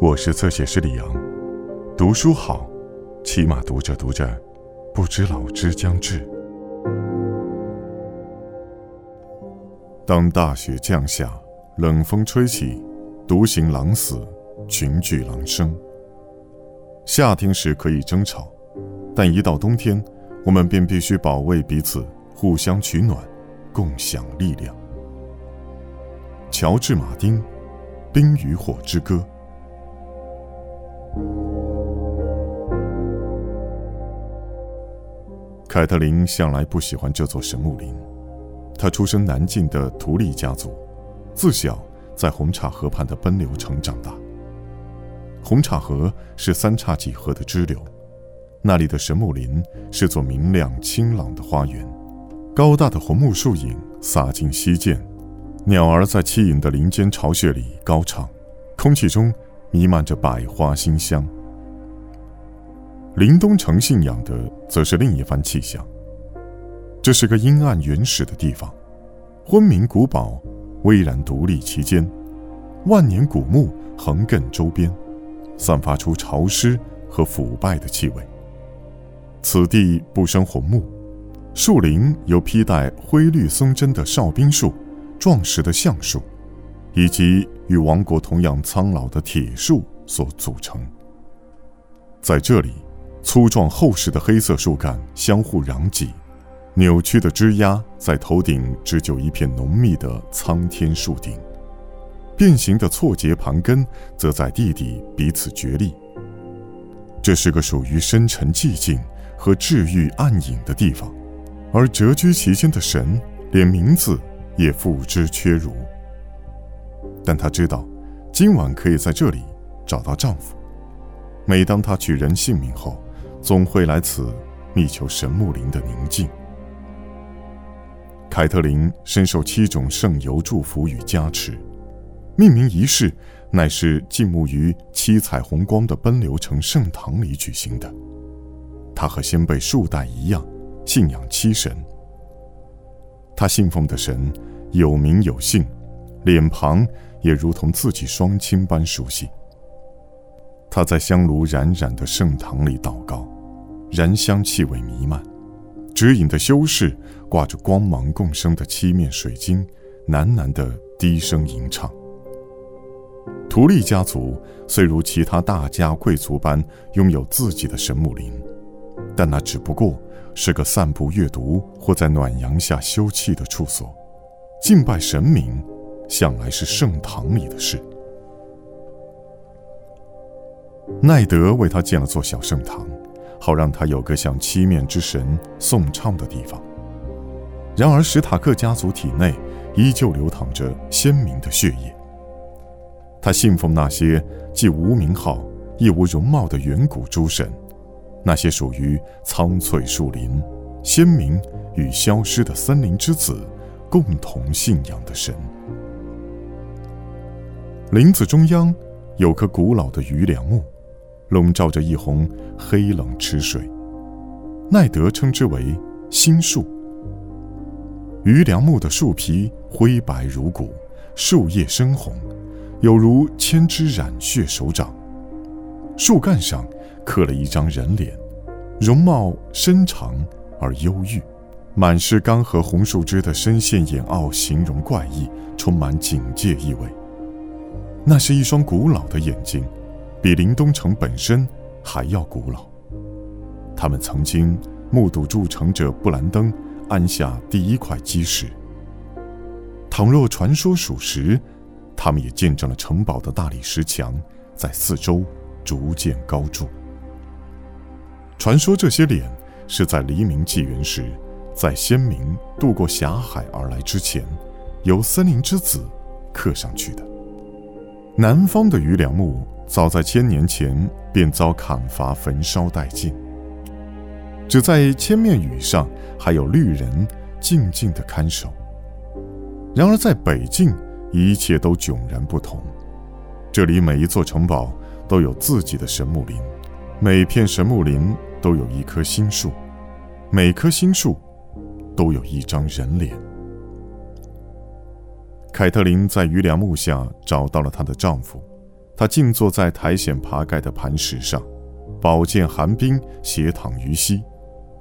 我是侧写师李阳，读书好，起码读着读着，不知老之将至。当大雪降下，冷风吹起，独行狼死，群聚狼生。夏天时可以争吵，但一到冬天，我们便必须保卫彼此，互相取暖，共享力量。乔治·马丁，《冰与火之歌》。凯特琳向来不喜欢这座神木林。她出生南境的图利家族，自小在红岔河畔的奔流城长大。红岔河是三叉戟河的支流，那里的神木林是座明亮清朗的花园，高大的红木树影洒进溪涧，鸟儿在栖隐的林间巢穴里高唱，空气中。弥漫着百花馨香。林东城信仰的则是另一番气象。这是个阴暗原始的地方，昏明古堡巍然独立其间，万年古木横亘周边，散发出潮湿和腐败的气味。此地不生红木，树林有披带灰绿松针的哨兵树、壮实的橡树。以及与王国同样苍老的铁树所组成。在这里，粗壮厚实的黑色树干相互攘挤，扭曲的枝桠在头顶织就一片浓密的苍天树顶，变形的错节盘根则在地底彼此角力。这是个属于深沉寂静和治愈暗影的地方，而蛰居其间的神连名字也付之阙如。但她知道，今晚可以在这里找到丈夫。每当她取人性命后，总会来此觅求神木林的宁静。凯特琳深受七种圣油祝福与加持，命名仪式乃是静沐于七彩虹光的奔流城圣堂里举行的。她和先辈数代一样，信仰七神。她信奉的神有名有姓，脸庞。也如同自己双亲般熟悉。他在香炉冉冉的圣堂里祷告，燃香气味弥漫，指引的修士挂着光芒共生的七面水晶，喃喃的低声吟唱。图利家族虽如其他大家贵族般拥有自己的神木林，但那只不过是个散步阅读或在暖阳下休憩的处所，敬拜神明。向来是圣堂里的事。奈德为他建了座小圣堂，好让他有个向七面之神颂唱的地方。然而，史塔克家族体内依旧流淌着鲜明的血液。他信奉那些既无名号亦无容貌的远古诸神，那些属于苍翠树林、鲜明与消失的森林之子共同信仰的神。林子中央有棵古老的榆梁木，笼罩着一泓黑冷池水。奈德称之为“心树”。榆梁木的树皮灰白如骨，树叶深红，有如千只染血手掌。树干上刻了一张人脸，容貌深长而忧郁，满是干涸红树枝的深陷眼凹，形容怪异，充满警戒意味。那是一双古老的眼睛，比林东城本身还要古老。他们曾经目睹筑城者布兰登安下第一块基石。倘若传说属实，他们也见证了城堡的大理石墙在四周逐渐高筑。传说这些脸是在黎明纪元时，在先民渡过峡海而来之前，由森林之子刻上去的。南方的余梁木早在千年前便遭砍伐焚烧殆尽，只在千面雨上还有绿人静静的看守。然而在北境，一切都迥然不同。这里每一座城堡都有自己的神木林，每片神木林都有一棵新树，每棵新树都有一张人脸。凯特琳在榆梁木下找到了她的丈夫，他静坐在苔藓爬盖的磐石上，宝剑寒冰斜躺于膝，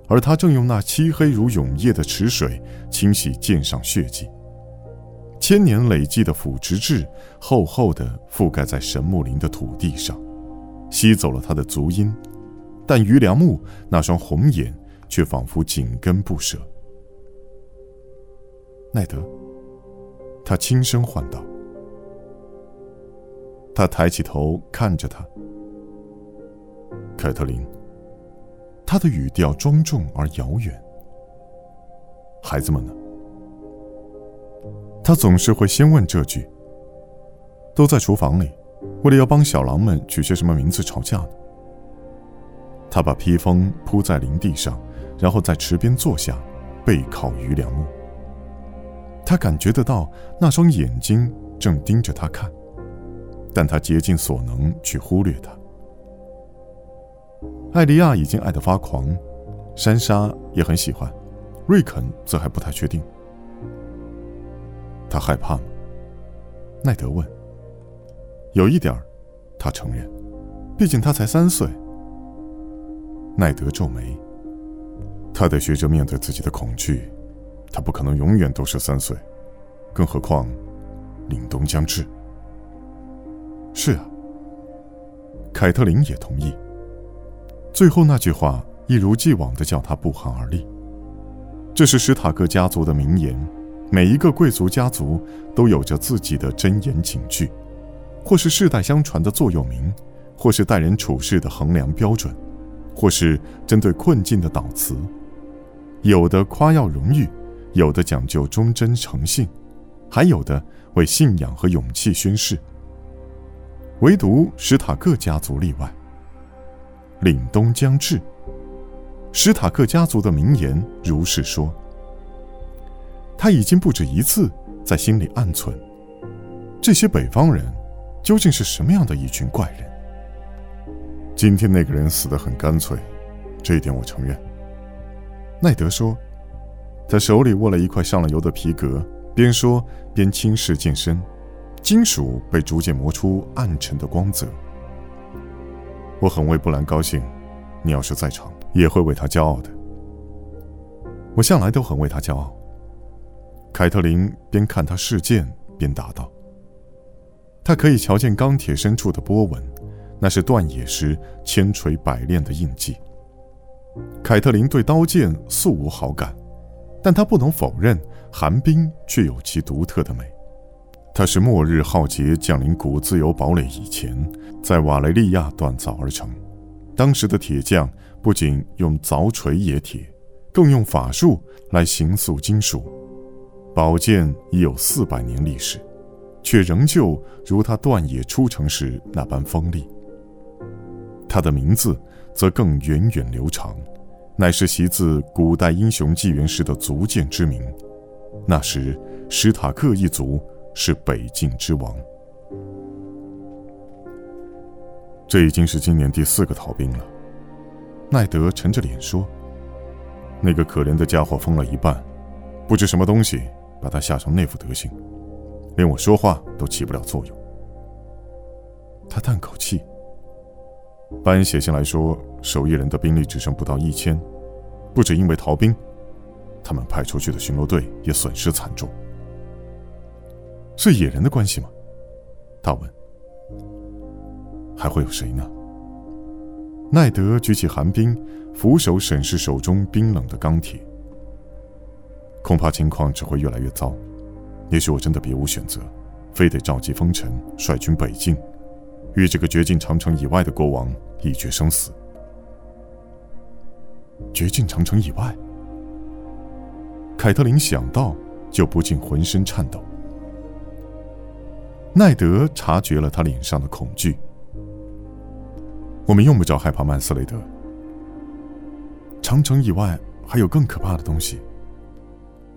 而他正用那漆黑如永夜的池水清洗剑上血迹。千年累积的腐殖质厚厚的覆盖在神木林的土地上，吸走了他的足音，但于良木那双红眼却仿佛紧跟不舍。奈德，他轻声唤道。他抬起头看着他，凯特琳。他的语调庄重而遥远。孩子们呢？他总是会先问这句。都在厨房里，为了要帮小狼们取些什么名字吵架呢。他把披风铺在林地上，然后在池边坐下，背靠于良木。他感觉得到那双眼睛正盯着他看。但他竭尽所能去忽略他。艾莉亚已经爱得发狂，珊莎也很喜欢，瑞肯则还不太确定。他害怕吗？奈德问。有一点儿，他承认，毕竟他才三岁。奈德皱眉。他得学着面对自己的恐惧，他不可能永远都是三岁，更何况，凛冬将至。是啊，凯特琳也同意。最后那句话一如既往的叫他不寒而栗。这是史塔克家族的名言，每一个贵族家族都有着自己的箴言警句，或是世代相传的座右铭，或是待人处事的衡量标准，或是针对困境的导词。有的夸耀荣誉，有的讲究忠贞诚信，还有的为信仰和勇气宣誓。唯独史塔克家族例外。凛冬将至。史塔克家族的名言如是说。他已经不止一次在心里暗存：这些北方人究竟是什么样的一群怪人？今天那个人死得很干脆，这一点我承认。奈德说，他手里握了一块上了油的皮革，边说边轻视剑身。金属被逐渐磨出暗沉的光泽。我很为布兰高兴，你要是在场，也会为他骄傲的。我向来都很为他骄傲。凯特琳边看他试剑边答道：“他可以瞧见钢铁深处的波纹，那是断野时千锤百炼的印记。”凯特琳对刀剑素无好感，但他不能否认寒冰却有其独特的美。它是末日浩劫降临古自由堡垒以前，在瓦雷利亚锻造而成。当时的铁匠不仅用凿锤冶铁，更用法术来形塑金属。宝剑已有四百年历史，却仍旧如它锻冶出城时那般锋利。它的名字则更源远流长，乃是袭自古代英雄纪元时的族剑之名。那时，史塔克一族。是北境之王。这已经是今年第四个逃兵了。奈德沉着脸说：“那个可怜的家伙疯了一半，不知什么东西把他吓成那副德行，连我说话都起不了作用。”他叹口气。班写信来说，守夜人的兵力只剩不到一千，不止因为逃兵，他们派出去的巡逻队也损失惨重。是野人的关系吗？他问。还会有谁呢？奈德举起寒冰，俯首审视手中冰冷的钢铁。恐怕情况只会越来越糟。也许我真的别无选择，非得召集风尘，率军北进，与这个绝境长城以外的国王一决生死。绝境长城以外，凯特琳想到就不禁浑身颤抖。奈德察觉了他脸上的恐惧。我们用不着害怕曼斯雷德。长城以外还有更可怕的东西。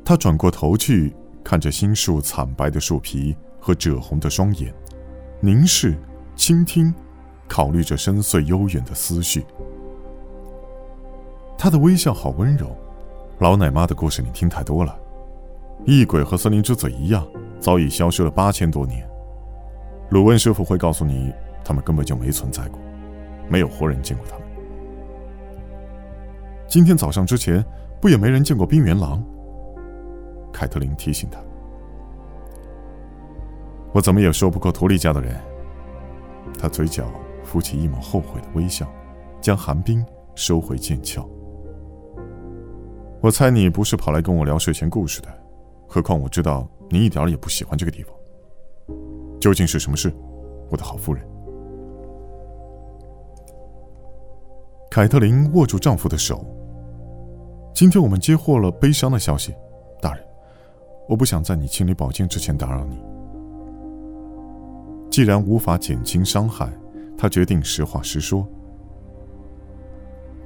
他转过头去，看着新树惨白的树皮和赭红的双眼，凝视、倾听，考虑着深邃悠远的思绪。他的微笑好温柔。老奶妈的故事你听太多了。异鬼和森林之子一样，早已消失了八千多年。鲁温师傅会告诉你，他们根本就没存在过，没有活人见过他们。今天早上之前，不也没人见过冰原狼？凯特琳提醒他。我怎么也说不过图利家的人。他嘴角浮起一抹后悔的微笑，将寒冰收回剑鞘。我猜你不是跑来跟我聊睡前故事的，何况我知道你一点也不喜欢这个地方。究竟是什么事，我的好夫人？凯特琳握住丈夫的手。今天我们接获了悲伤的消息，大人，我不想在你清理宝剑之前打扰你。既然无法减轻伤害，他决定实话实说。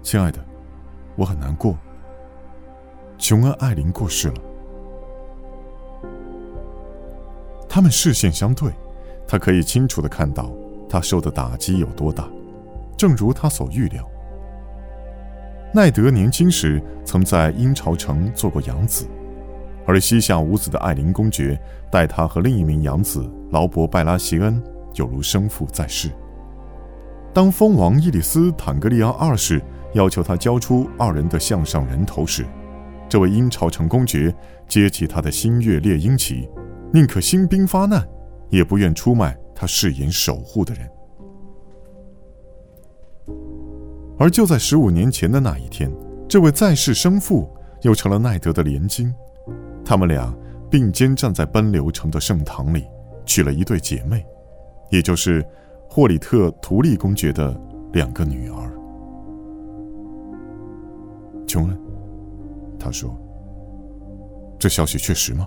亲爱的，我很难过。琼恩·艾琳过世了。他们视线相对，他可以清楚的看到他受的打击有多大，正如他所预料。奈德年轻时曾在鹰巢城做过养子，而膝下无子的艾琳公爵待他和另一名养子劳勃·拜拉席恩有如生父在世。当蜂王伊里斯·坦格利昂二世要求他交出二人的项上人头时，这位鹰巢城公爵接起他的新月猎鹰旗，宁可兴兵发难，也不愿出卖他誓言守护的人。而就在十五年前的那一天，这位在世生父又成了奈德的连襟，他们俩并肩站在奔流城的圣堂里，娶了一对姐妹，也就是霍里特图利公爵的两个女儿。琼恩，他说：“这消息确实吗？”